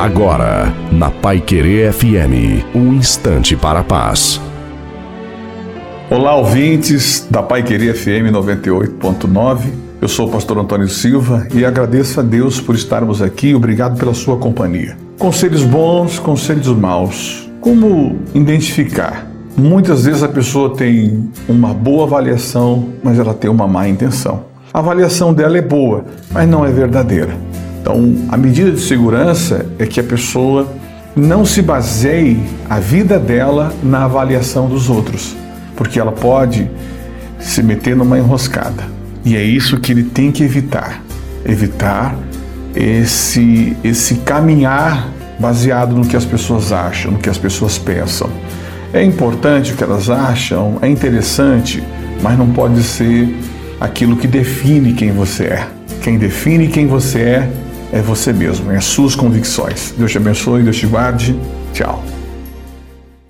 Agora, na Pai Querer FM, um instante para a paz. Olá, ouvintes da Pai Querer FM 98.9. Eu sou o pastor Antônio Silva e agradeço a Deus por estarmos aqui. Obrigado pela sua companhia. Conselhos bons, conselhos maus. Como identificar? Muitas vezes a pessoa tem uma boa avaliação, mas ela tem uma má intenção. A avaliação dela é boa, mas não é verdadeira. Então, a medida de segurança é que a pessoa não se baseie a vida dela na avaliação dos outros, porque ela pode se meter numa enroscada. E é isso que ele tem que evitar. Evitar esse esse caminhar baseado no que as pessoas acham, no que as pessoas pensam. É importante o que elas acham, é interessante, mas não pode ser aquilo que define quem você é. Quem define quem você é é você mesmo, é as suas convicções. Deus te abençoe, Deus te guarde. Tchau.